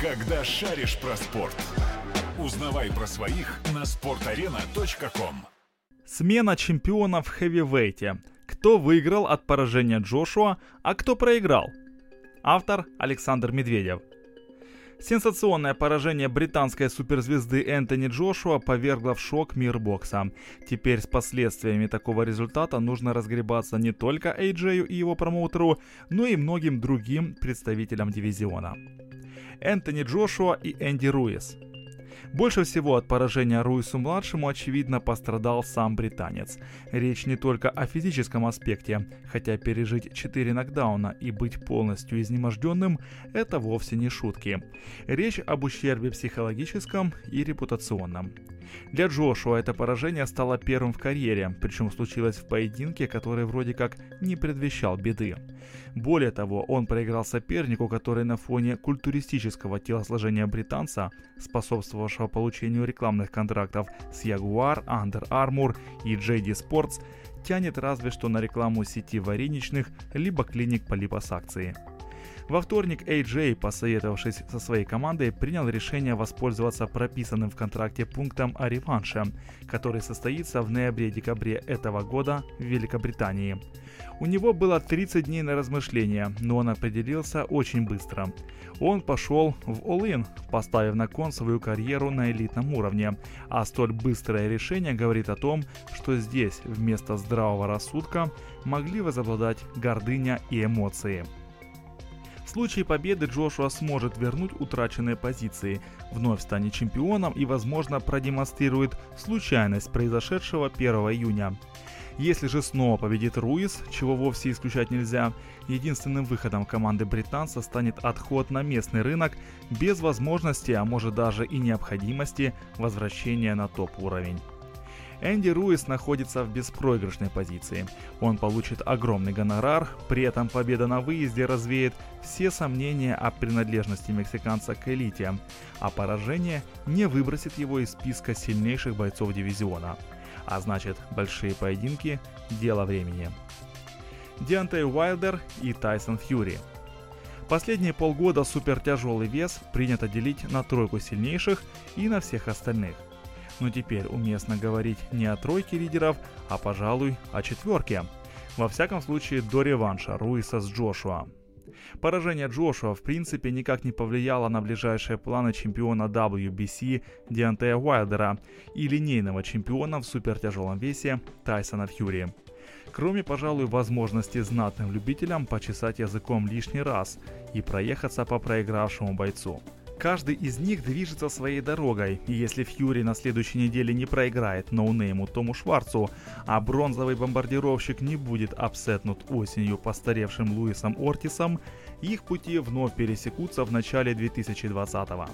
Когда шаришь про спорт. Узнавай про своих на sportarena.com. Смена чемпионов в хэвивейте. Кто выиграл от поражения Джошуа, а кто проиграл? Автор Александр Медведев. Сенсационное поражение британской суперзвезды Энтони Джошуа повергло в шок мир бокса. Теперь с последствиями такого результата нужно разгребаться не только Эйджею и его промоутеру, но и многим другим представителям дивизиона. Энтони Джошуа и Энди Руис. Больше всего от поражения Руису-младшему, очевидно, пострадал сам британец. Речь не только о физическом аспекте, хотя пережить 4 нокдауна и быть полностью изнеможденным – это вовсе не шутки. Речь об ущербе психологическом и репутационном. Для Джошуа это поражение стало первым в карьере, причем случилось в поединке, который вроде как не предвещал беды. Более того, он проиграл сопернику, который на фоне культуристического телосложения британца, способствовавшего получению рекламных контрактов с Jaguar, Under Armour и JD Sports, тянет разве что на рекламу сети вареничных либо клиник по липосакции. Во вторник AJ, посоветовавшись со своей командой, принял решение воспользоваться прописанным в контракте пунктом о реванше, который состоится в ноябре-декабре этого года в Великобритании. У него было 30 дней на размышления, но он определился очень быстро. Он пошел в All-In, поставив на кон свою карьеру на элитном уровне, а столь быстрое решение говорит о том, что здесь вместо здравого рассудка могли возобладать гордыня и эмоции. Случае победы Джошуа сможет вернуть утраченные позиции, вновь станет чемпионом и, возможно, продемонстрирует случайность произошедшего 1 июня. Если же снова победит Руис, чего вовсе исключать нельзя, единственным выходом команды британца станет отход на местный рынок без возможности, а может даже и необходимости возвращения на топ-уровень. Энди Руис находится в беспроигрышной позиции. Он получит огромный гонорар, при этом победа на выезде развеет все сомнения о принадлежности мексиканца к элите, а поражение не выбросит его из списка сильнейших бойцов дивизиона. А значит, большие поединки – дело времени. Диантей Уайлдер и Тайсон Фьюри – Последние полгода супертяжелый вес принято делить на тройку сильнейших и на всех остальных но теперь уместно говорить не о тройке лидеров, а, пожалуй, о четверке. Во всяком случае, до реванша Руиса с Джошуа. Поражение Джошуа в принципе никак не повлияло на ближайшие планы чемпиона WBC Диантея Уайлдера и линейного чемпиона в супертяжелом весе Тайсона Фьюри. Кроме, пожалуй, возможности знатным любителям почесать языком лишний раз и проехаться по проигравшему бойцу. Каждый из них движется своей дорогой, и если Фьюри на следующей неделе не проиграет ноунейму Тому Шварцу, а бронзовый бомбардировщик не будет апсетнут осенью постаревшим Луисом Ортисом, их пути вновь пересекутся в начале 2020-го.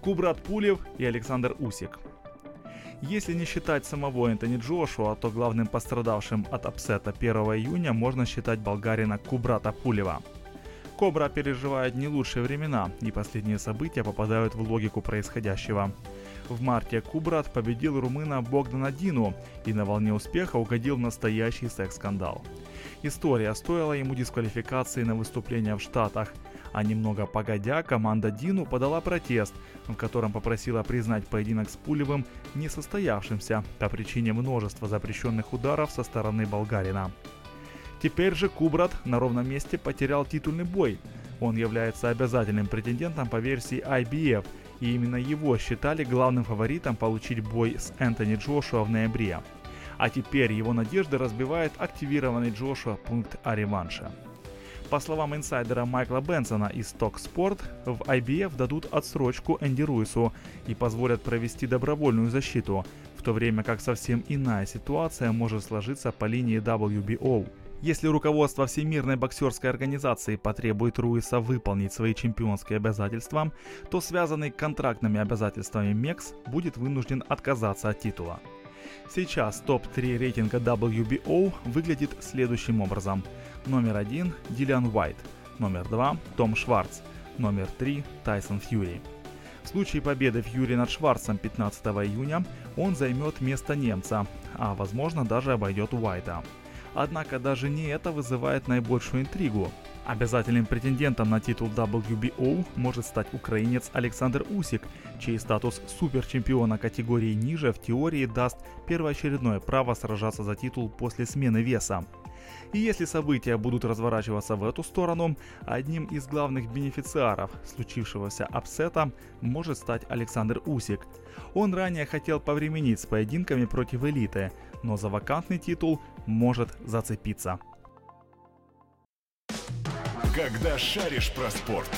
Кубрат Пулев и Александр Усик. Если не считать самого Энтони Джошуа, то главным пострадавшим от апсета 1 июня можно считать болгарина Кубрата Пулева – Кобра переживает не лучшие времена, и последние события попадают в логику происходящего. В марте Кубрат победил румына Богдана Дину и на волне успеха угодил в настоящий секс-скандал. История стоила ему дисквалификации на выступления в Штатах, а немного погодя команда Дину подала протест, в котором попросила признать поединок с Пулевым несостоявшимся по причине множества запрещенных ударов со стороны болгарина. Теперь же Кубрат на ровном месте потерял титульный бой. Он является обязательным претендентом по версии IBF, и именно его считали главным фаворитом получить бой с Энтони Джошуа в ноябре. А теперь его надежды разбивает активированный Джошуа пункт о реванше. По словам инсайдера Майкла Бенсона из Stock Sport, в IBF дадут отсрочку Энди Руису и позволят провести добровольную защиту, в то время как совсем иная ситуация может сложиться по линии WBO. Если руководство Всемирной боксерской организации потребует Руиса выполнить свои чемпионские обязательства, то связанный контрактными обязательствами Мекс будет вынужден отказаться от титула. Сейчас топ-3 рейтинга WBO выглядит следующим образом. Номер один – Дилиан Уайт, номер два – Том Шварц, номер три – Тайсон Фьюри. В случае победы Фьюри над Шварцем 15 июня он займет место немца, а возможно даже обойдет Уайта. Однако даже не это вызывает наибольшую интригу. Обязательным претендентом на титул WBO может стать украинец Александр Усик, чей статус суперчемпиона категории ниже в теории даст первоочередное право сражаться за титул после смены веса. И если события будут разворачиваться в эту сторону, одним из главных бенефициаров случившегося апсета может стать Александр Усик. Он ранее хотел повременить с поединками против элиты, но за вакантный титул может зацепиться. Когда шаришь про спорт,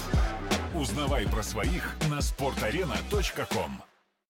узнавай про своих на sportarena.com.